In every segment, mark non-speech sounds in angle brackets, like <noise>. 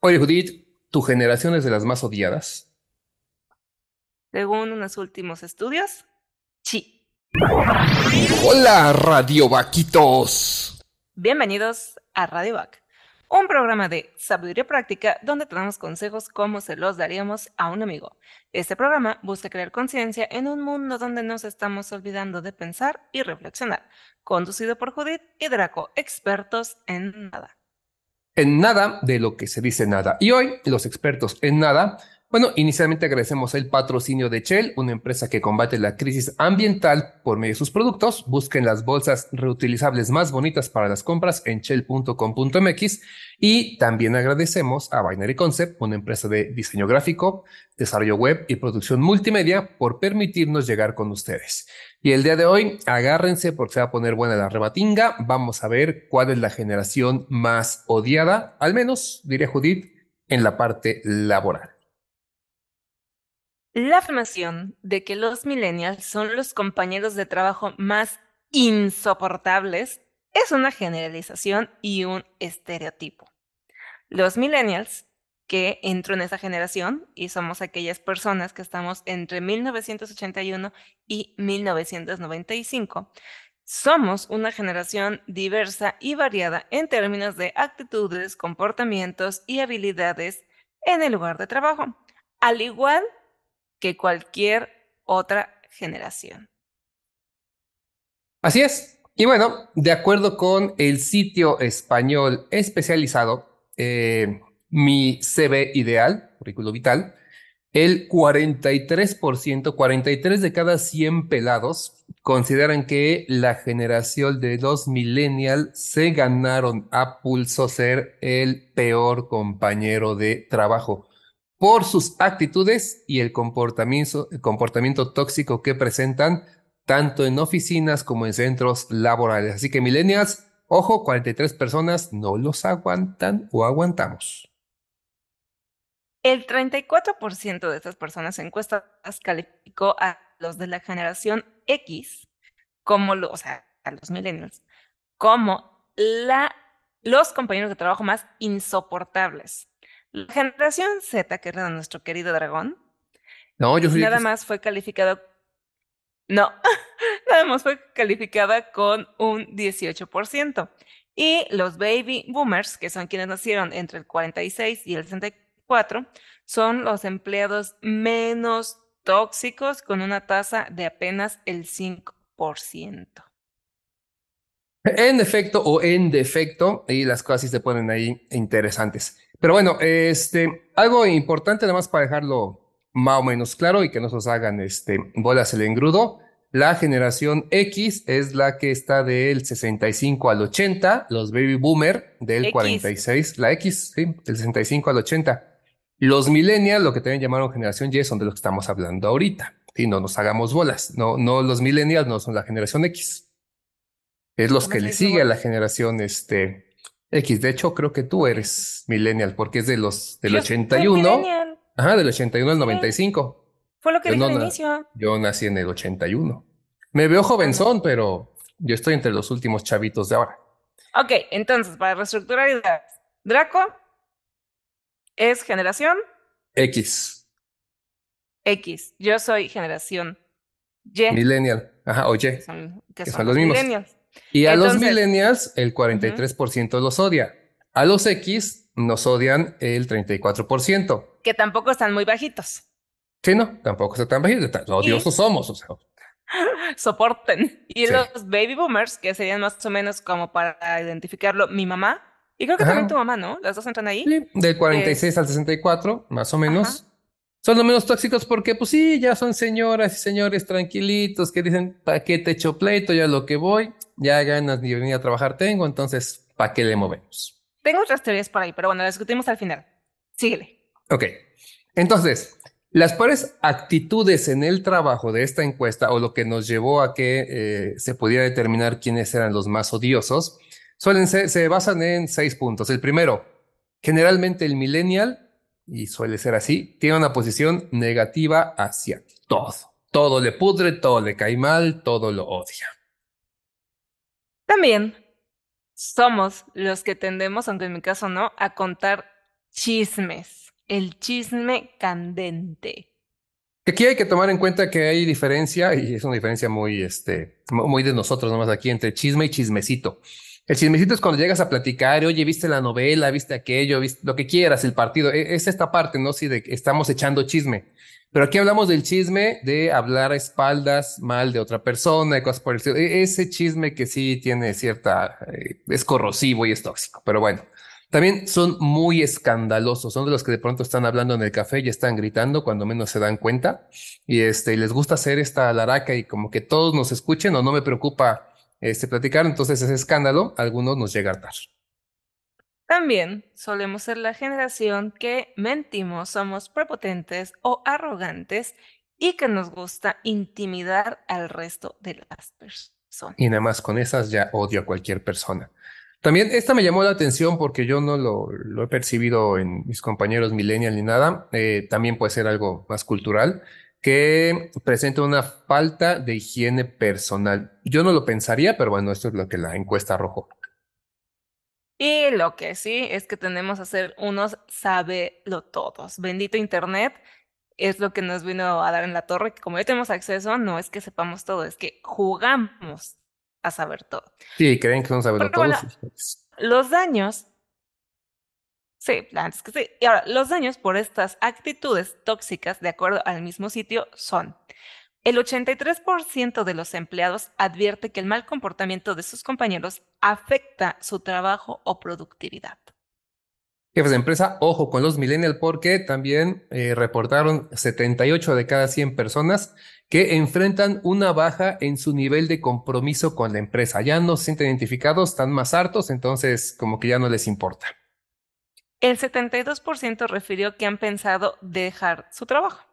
Oye, Judith, ¿tu generación es de las más odiadas? Según unos últimos estudios, sí. Hola, Radio Vaquitos. Bienvenidos a Radio Vac, un programa de sabiduría práctica donde te damos consejos como se los daríamos a un amigo. Este programa busca crear conciencia en un mundo donde nos estamos olvidando de pensar y reflexionar. Conducido por Judith y Draco, expertos en nada. En nada de lo que se dice nada. Y hoy, los expertos en nada bueno, inicialmente agradecemos el patrocinio de Shell, una empresa que combate la crisis ambiental por medio de sus productos. Busquen las bolsas reutilizables más bonitas para las compras en shell.com.mx y también agradecemos a Binary Concept, una empresa de diseño gráfico, desarrollo web y producción multimedia por permitirnos llegar con ustedes. Y el día de hoy, agárrense porque se va a poner buena la rebatinga. Vamos a ver cuál es la generación más odiada, al menos, diría Judith, en la parte laboral. La afirmación de que los millennials son los compañeros de trabajo más insoportables es una generalización y un estereotipo. Los millennials, que entro en esa generación y somos aquellas personas que estamos entre 1981 y 1995, somos una generación diversa y variada en términos de actitudes, comportamientos y habilidades en el lugar de trabajo, al igual que cualquier otra generación. Así es. Y bueno, de acuerdo con el sitio español especializado, eh, mi CV ideal, currículo vital, el 43%, 43 de cada 100 pelados consideran que la generación de los millennials se ganaron a pulso ser el peor compañero de trabajo por sus actitudes y el comportamiento, tóxico que presentan tanto en oficinas como en centros laborales. Así que millennials, ojo, 43 personas no los aguantan o aguantamos. El 34% de estas personas encuestadas calificó a los de la generación X como, o sea, a los millennials, como la, los compañeros de trabajo más insoportables. La generación Z, que era de nuestro querido dragón, no, yo nada más fue calificado. No, <laughs> nada más fue calificada con un 18%. Y los baby boomers, que son quienes nacieron entre el 46 y el 64, son los empleados menos tóxicos con una tasa de apenas el 5%. En efecto o en defecto, y las cosas sí se ponen ahí interesantes. Pero bueno, este, algo importante además para dejarlo más o menos claro y que no se hagan este, bolas el engrudo. La generación X es la que está del 65 al 80, los baby boomer del 46, la X, sí, del 65 al 80. Los millennials, lo que también llamaron generación Y, son de lo que estamos hablando ahorita. Y no nos hagamos bolas. No, no, los millennials no son la generación X. Es los que le sigue a la generación este, X, de hecho, creo que tú eres millennial porque es de los del 81. Ajá, del 81 al 95. Fue lo que dije al inicio. Yo nací en el 81. Me veo jovenzón, pero yo estoy entre los últimos chavitos de ahora. Ok, entonces, para reestructurar ideas, Draco es generación X. X. Yo soy generación Y. Millennial. Ajá, o Y. Que son, los, mismos. Millennials. Y a los millennials, el 43% los odia. A los X nos odian el 34%. Que tampoco están muy bajitos. Sí, no, tampoco están tan bajitos. Odiosos somos, o sea. <laughs> Soporten. Y los baby boomers, que serían más o menos como para identificarlo, mi mamá. Y creo que también tu mamá, ¿no? Las dos entran ahí. Sí, del 46 al 64, más o menos. Son los menos tóxicos porque, pues sí, ya son señoras y señores tranquilitos que dicen, ¿para qué te echo pleito? Ya lo que voy ya ganas de venir a trabajar tengo, entonces, ¿para qué le movemos? Tengo otras teorías por ahí, pero bueno, las discutimos al final. Síguele. Ok. Entonces, las peores actitudes en el trabajo de esta encuesta o lo que nos llevó a que eh, se pudiera determinar quiénes eran los más odiosos, suelen ser, se basan en seis puntos. El primero, generalmente el millennial, y suele ser así, tiene una posición negativa hacia todo. Todo le pudre, todo le cae mal, todo lo odia. También somos los que tendemos, aunque en mi caso no, a contar chismes. El chisme candente. Aquí hay que tomar en cuenta que hay diferencia, y es una diferencia muy, este, muy de nosotros nomás aquí, entre chisme y chismecito. El chismecito es cuando llegas a platicar, oye, viste la novela, viste aquello, viste lo que quieras, el partido. E, es esta parte, ¿no? Sí, de que estamos echando chisme. Pero aquí hablamos del chisme de hablar a espaldas mal de otra persona y cosas por el estilo. E, ese chisme que sí tiene cierta, eh, es corrosivo y es tóxico. Pero bueno, también son muy escandalosos, son de los que de pronto están hablando en el café y están gritando cuando menos se dan cuenta y este, les gusta hacer esta laraca y como que todos nos escuchen o no me preocupa este, platicar, entonces ese escándalo algunos nos llega a hartar. También solemos ser la generación que mentimos, somos prepotentes o arrogantes y que nos gusta intimidar al resto de las personas. Y nada más con esas ya odio a cualquier persona. También esta me llamó la atención porque yo no lo, lo he percibido en mis compañeros millennial ni nada. Eh, también puede ser algo más cultural que presenta una falta de higiene personal. Yo no lo pensaría, pero bueno, esto es lo que la encuesta arrojó. Y lo que sí es que tenemos a ser unos lo todos. Bendito Internet es lo que nos vino a dar en la torre, que como ya tenemos acceso, no es que sepamos todo, es que jugamos a saber todo. Sí, creen que son saberlo todos. los daños. Sí, antes que sí. Y ahora, los daños por estas actitudes tóxicas, de acuerdo al mismo sitio, son. El 83% de los empleados advierte que el mal comportamiento de sus compañeros afecta su trabajo o productividad. Jefes de empresa, ojo con los millennials porque también eh, reportaron 78 de cada 100 personas que enfrentan una baja en su nivel de compromiso con la empresa. Ya no se sienten identificados, están más hartos, entonces como que ya no les importa. El 72% refirió que han pensado dejar su trabajo.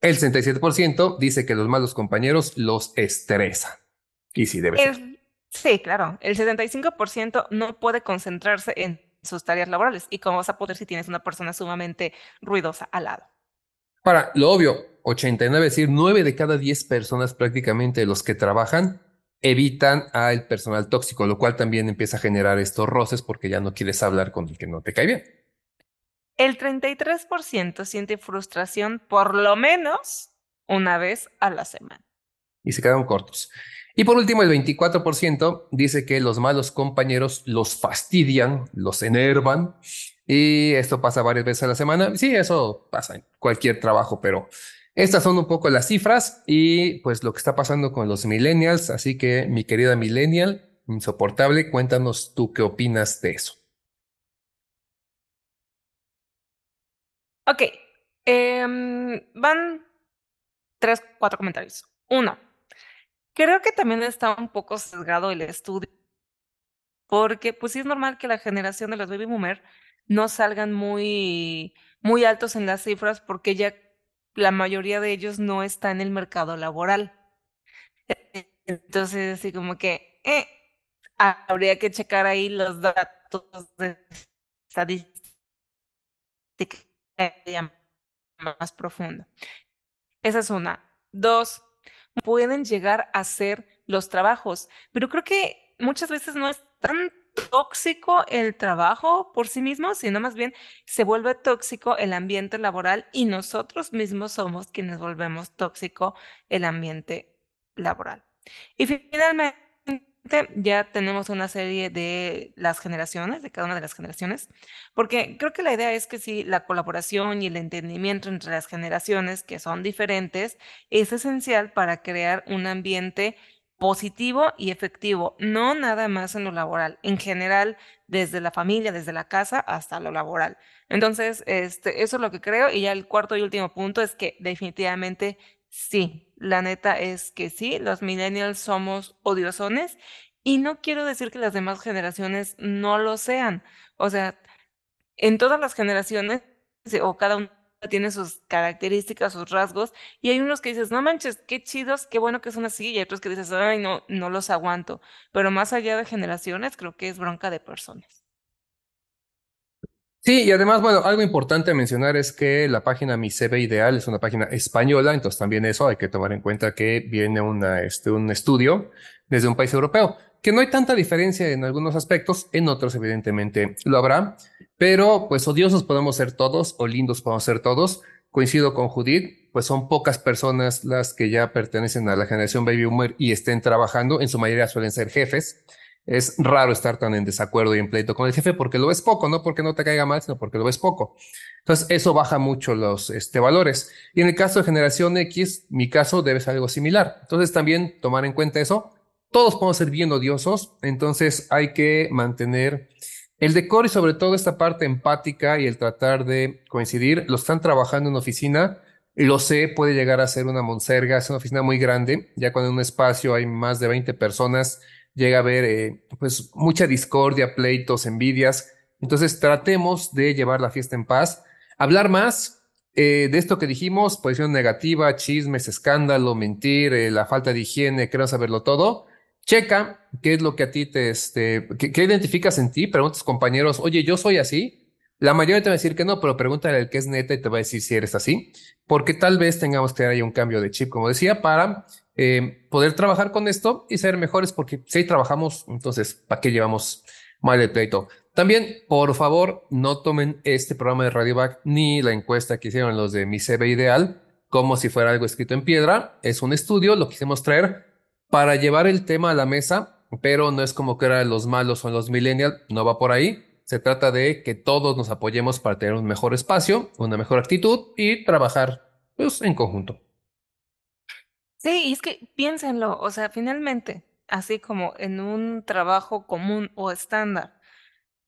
El 67% dice que los malos compañeros los estresan. Y sí, debe ser. Sí, claro. El 75% no puede concentrarse en sus tareas laborales. ¿Y cómo vas a poder si tienes una persona sumamente ruidosa al lado? Para lo obvio, 89, es decir, 9 de cada 10 personas prácticamente los que trabajan evitan al personal tóxico, lo cual también empieza a generar estos roces porque ya no quieres hablar con el que no te cae bien. El 33% siente frustración por lo menos una vez a la semana. Y se quedan cortos. Y por último, el 24% dice que los malos compañeros los fastidian, los enervan y esto pasa varias veces a la semana. Sí, eso pasa en cualquier trabajo, pero estas son un poco las cifras y pues lo que está pasando con los millennials. Así que mi querida millennial, insoportable, cuéntanos tú qué opinas de eso. Ok, em, van tres, cuatro comentarios. Uno, creo que también está un poco sesgado el estudio, porque pues sí es normal que la generación de los baby boomer no salgan muy, muy altos en las cifras porque ya la mayoría de ellos no está en el mercado laboral. Entonces, así como que eh, habría que checar ahí los datos de estadística más profundo. Esa es una. Dos, pueden llegar a ser los trabajos, pero creo que muchas veces no es tan tóxico el trabajo por sí mismo, sino más bien se vuelve tóxico el ambiente laboral y nosotros mismos somos quienes volvemos tóxico el ambiente laboral. Y finalmente, ya tenemos una serie de las generaciones, de cada una de las generaciones, porque creo que la idea es que si la colaboración y el entendimiento entre las generaciones, que son diferentes, es esencial para crear un ambiente positivo y efectivo, no nada más en lo laboral, en general, desde la familia, desde la casa hasta lo laboral. Entonces, este, eso es lo que creo. Y ya el cuarto y último punto es que definitivamente sí, la neta es que sí, los millennials somos odiosones y no quiero decir que las demás generaciones no lo sean. O sea, en todas las generaciones, o cada uno tiene sus características, sus rasgos, y hay unos que dices, no manches, qué chidos, qué bueno que son así, y hay otros que dices, ay, no, no los aguanto. Pero más allá de generaciones, creo que es bronca de personas. Sí, y además, bueno, algo importante mencionar es que la página Mi CV Ideal es una página española, entonces también eso hay que tomar en cuenta que viene una, este, un estudio desde un país europeo, que no hay tanta diferencia en algunos aspectos, en otros evidentemente lo habrá, pero pues odiosos podemos ser todos o lindos podemos ser todos. Coincido con Judith, pues son pocas personas las que ya pertenecen a la generación baby boomer y estén trabajando, en su mayoría suelen ser jefes. Es raro estar tan en desacuerdo y en pleito con el jefe porque lo ves poco, no porque no te caiga mal, sino porque lo ves poco. Entonces, eso baja mucho los este, valores. Y en el caso de generación X, mi caso debe ser algo similar. Entonces, también tomar en cuenta eso. Todos podemos ser bien odiosos, entonces hay que mantener el decoro y sobre todo esta parte empática y el tratar de coincidir. Lo están trabajando en oficina. Lo sé, puede llegar a ser una monserga, es una oficina muy grande. Ya cuando en un espacio hay más de 20 personas, llega a haber eh, pues mucha discordia, pleitos, envidias. Entonces tratemos de llevar la fiesta en paz. Hablar más eh, de esto que dijimos, posición negativa, chismes, escándalo, mentir, eh, la falta de higiene, queremos saberlo todo. Checa qué es lo que a ti te, este, qué, identificas en ti. Pregunta a tus compañeros, oye, yo soy así. La mayoría te va a decir que no, pero pregúntale al que es neta y te va a decir si eres así. Porque tal vez tengamos que dar ahí un cambio de chip, como decía, para eh, poder trabajar con esto y ser mejores, porque si trabajamos, entonces, ¿para qué llevamos mal el pleito? También, por favor, no tomen este programa de Radioback ni la encuesta que hicieron los de mi CV Ideal como si fuera algo escrito en piedra. Es un estudio, lo quisimos traer para llevar el tema a la mesa, pero no es como que eran los malos o los millennials, no va por ahí. Se trata de que todos nos apoyemos para tener un mejor espacio, una mejor actitud y trabajar pues, en conjunto. Sí, y es que piénsenlo, o sea, finalmente, así como en un trabajo común o estándar,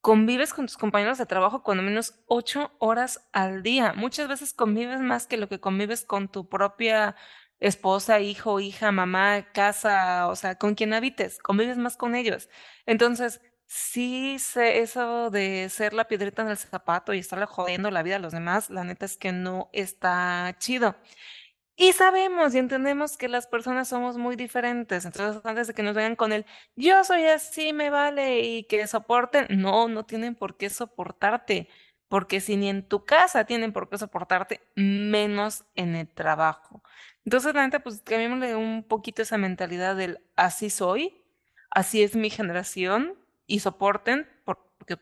convives con tus compañeros de trabajo cuando menos ocho horas al día. Muchas veces convives más que lo que convives con tu propia esposa, hijo, hija, mamá, casa, o sea, con quien habites, convives más con ellos. Entonces, sí sé eso de ser la piedrita en el zapato y estarle jodiendo la vida a los demás, la neta es que no está chido. Y sabemos y entendemos que las personas somos muy diferentes. Entonces, antes de que nos vengan con el yo soy así, me vale y que soporten, no, no tienen por qué soportarte. Porque si ni en tu casa tienen por qué soportarte, menos en el trabajo. Entonces, la neta, pues cambiémosle un poquito esa mentalidad del así soy, así es mi generación y soporten, porque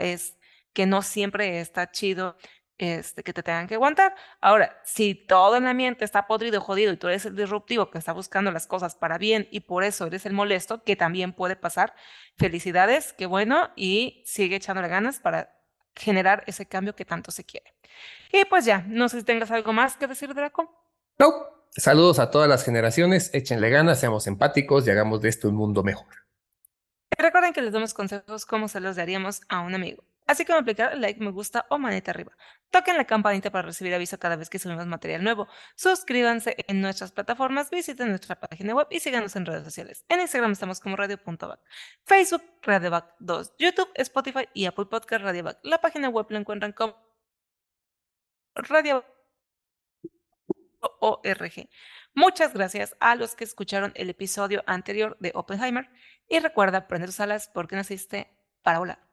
es que no siempre está chido este, que te tengan que aguantar. Ahora, si todo el ambiente está podrido, jodido y tú eres el disruptivo que está buscando las cosas para bien y por eso eres el molesto, que también puede pasar, felicidades, qué bueno, y sigue echándole ganas para generar ese cambio que tanto se quiere. Y pues ya, no sé si tengas algo más que decir, Draco. No, saludos a todas las generaciones, échenle ganas, seamos empáticos y hagamos de esto un mundo mejor. Recuerden que les damos consejos como se los daríamos a un amigo. Así como aplicar like, me gusta o manita arriba. Toquen la campanita para recibir aviso cada vez que subimos material nuevo. Suscríbanse en nuestras plataformas, visiten nuestra página web y síganos en redes sociales. En Instagram estamos como radio.back, Facebook Radioback 2, YouTube, Spotify y Apple Podcast Radioback. La página web la encuentran como radio. Muchas gracias a los que escucharon el episodio anterior de Oppenheimer y recuerda prender tus alas porque naciste para volar.